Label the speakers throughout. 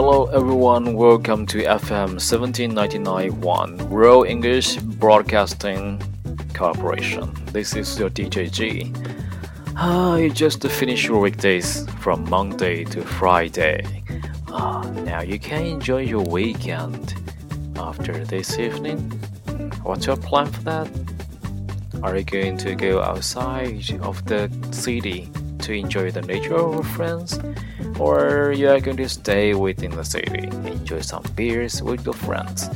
Speaker 1: Hello everyone, welcome to FM 17991 Rural English Broadcasting Corporation. This is your DJ G. Ah, you just finished your weekdays from Monday to Friday. Ah, now you can enjoy your weekend after this evening. What's your plan for that? Are you going to go outside of the city to enjoy the nature of your friends? Or you are going to stay within the city, enjoy some beers with your friends?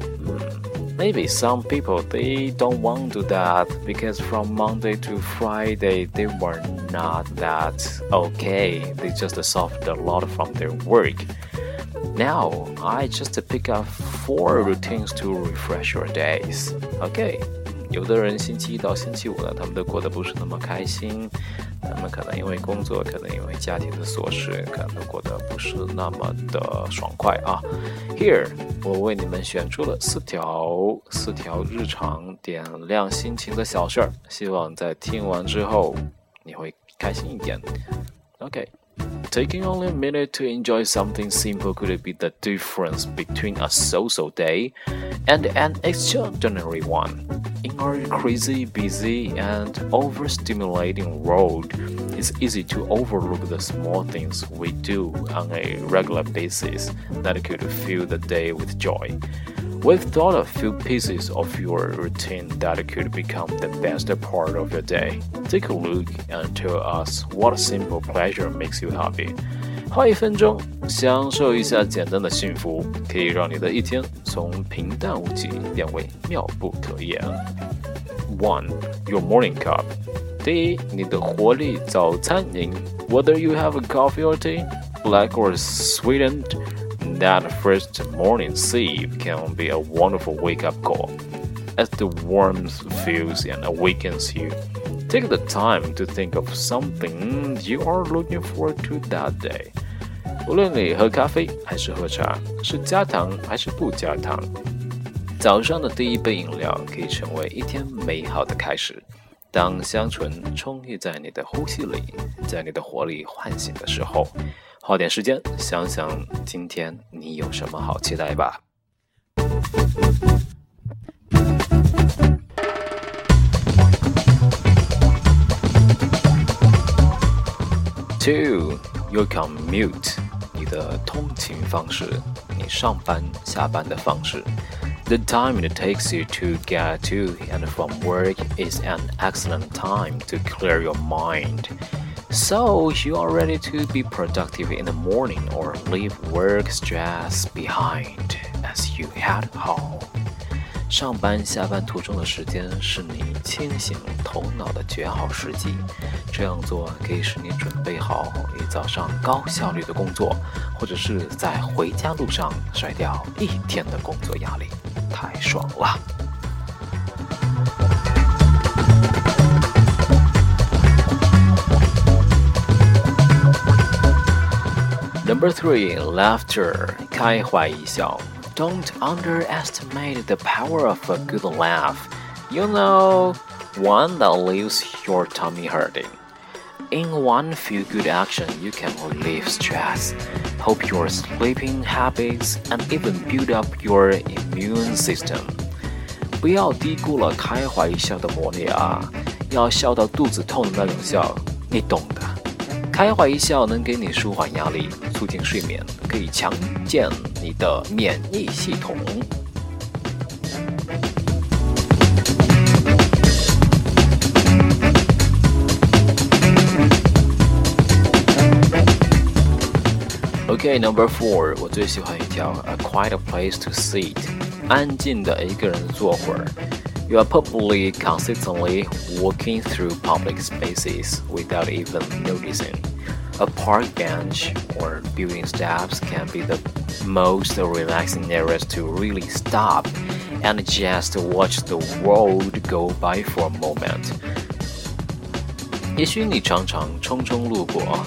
Speaker 1: Hmm, maybe some people they don't want to do that because from Monday to Friday they were not that okay. They just suffered a lot from their work. Now I just pick up four routines to refresh your days. Okay. 有的人星期一到星期五呢，他们都过得不是那么开心， 他们可能因为工作，可能因为家庭的琐事，可能过得不是那么的爽快啊。Here，我为你们选出了四条四条日常点亮心情的小事儿，希望在听完之后你会开心一点。OK。Taking only a minute to enjoy something simple could be the difference between a social day and an extraordinary one. In our crazy, busy, and overstimulating world, it's easy to overlook the small things we do on a regular basis that could fill the day with joy. We've thought a few pieces of your routine that could become the best part of your day. Take a look and tell us what simple pleasure makes you happy. 花一分钟，享受一下简单的幸福，可以让你的一天从平淡无奇变为妙不可言。One, your morning cup. 第一，你的活力早餐饮。Whether you have a coffee or tea, black or sweetened that first morning sip can be a wonderful wake up call. As the warmth fills and awakens you, take the time to think of something you are looking forward to that day. 无论你喝咖啡还是喝茶，是加糖还是不加糖，早上的第一杯饮料可以成为一天美好的开始。当香醇充溢在你的呼吸里，在你的活力唤醒的时候。花点时间想想今天你有什么好期待吧。Two, your commute，你的通勤方式，你上班下班的方式。The time it takes you to get to and from work is an excellent time to clear your mind. So you are ready to be productive in the morning or leave work stress behind as you head home. 上班下班途中的时间是你清醒头脑的绝好时机。这样做可以使你准备好一早上高效率的工作，或者是在回家路上甩掉一天的工作压力，太爽了！Number three, laughter. 开怀一笑. Don't underestimate the power of a good laugh. You know, one that leaves your tummy hurting. In one feel good action, you can relieve stress, help your sleeping habits, and even build up your immune system. 不要低估了开怀一笑的魔力啊！要笑到肚子痛的那种笑，你懂的。 开怀一笑能给你舒缓压力，促进睡眠，可以强健你的免疫系统。OK，Number four，我最喜欢一条，a quiet place to sit，安静的一个人坐会儿。You are probably consistently walking through public spaces without even noticing. A park bench or building steps can be the most relaxing areas to really stop and just watch the world go by for a moment. 也许你常常匆匆路过，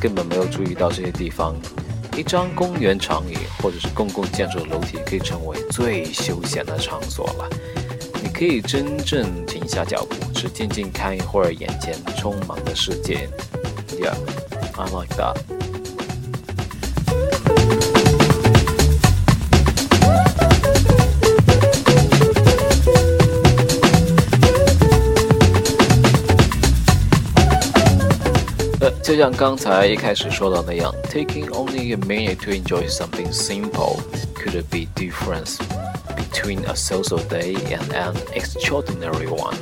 Speaker 1: 根本没有注意到这些地方。 一张公园长椅或者是公共建筑的楼梯，可以成为最休闲的场所了。你可以真正停下脚步，只静静看一会儿眼前充满的世界。Yeah, I like that. 呃，就像刚才一开始说的那样，taking only a minute to enjoy something simple could be difference between a social day and an extraordinary one。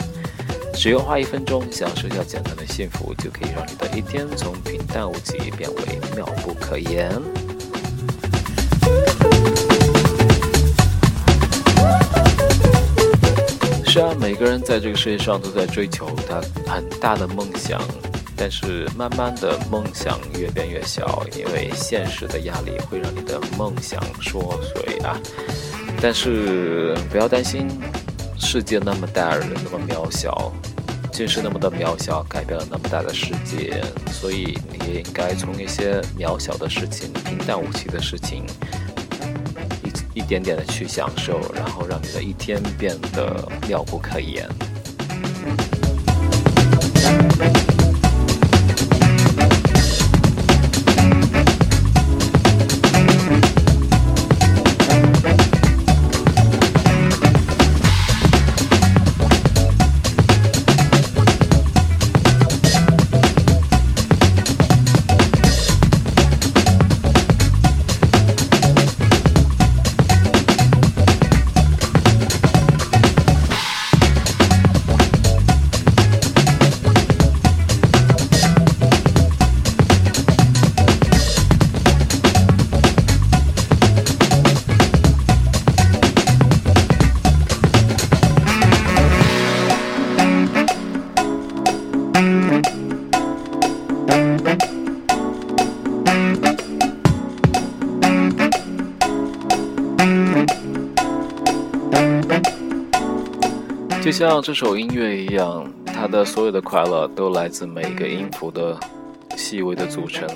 Speaker 1: 只用花一分钟享受下简单的幸福，就可以让你的一天从平淡无奇变为妙不可言。是啊，每个人在这个世界上都在追求他很大的梦想。但是慢慢的，梦想越变越小，因为现实的压力会让你的梦想缩水啊。但是不要担心，世界那么大，人那么渺小，见识那么的渺小，改变了那么大的世界，所以你也应该从一些渺小的事情、平淡无奇的事情，一一点点的去享受，然后让你的一天变得妙不可言。就像这首音乐一样，它的所有的快乐都来自每一个音符的细微的组成。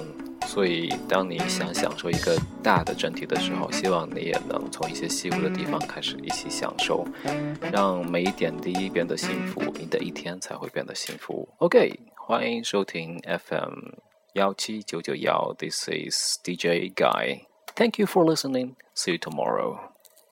Speaker 1: 所以，当你想享受一个大的整体的时候，希望你也能从一些细微的地方开始一起享受，让每一点滴变得幸福，你的一天才会变得幸福。OK，欢迎收听 FM 幺七九九幺，This is DJ Guy。Thank you for listening. See you tomorrow.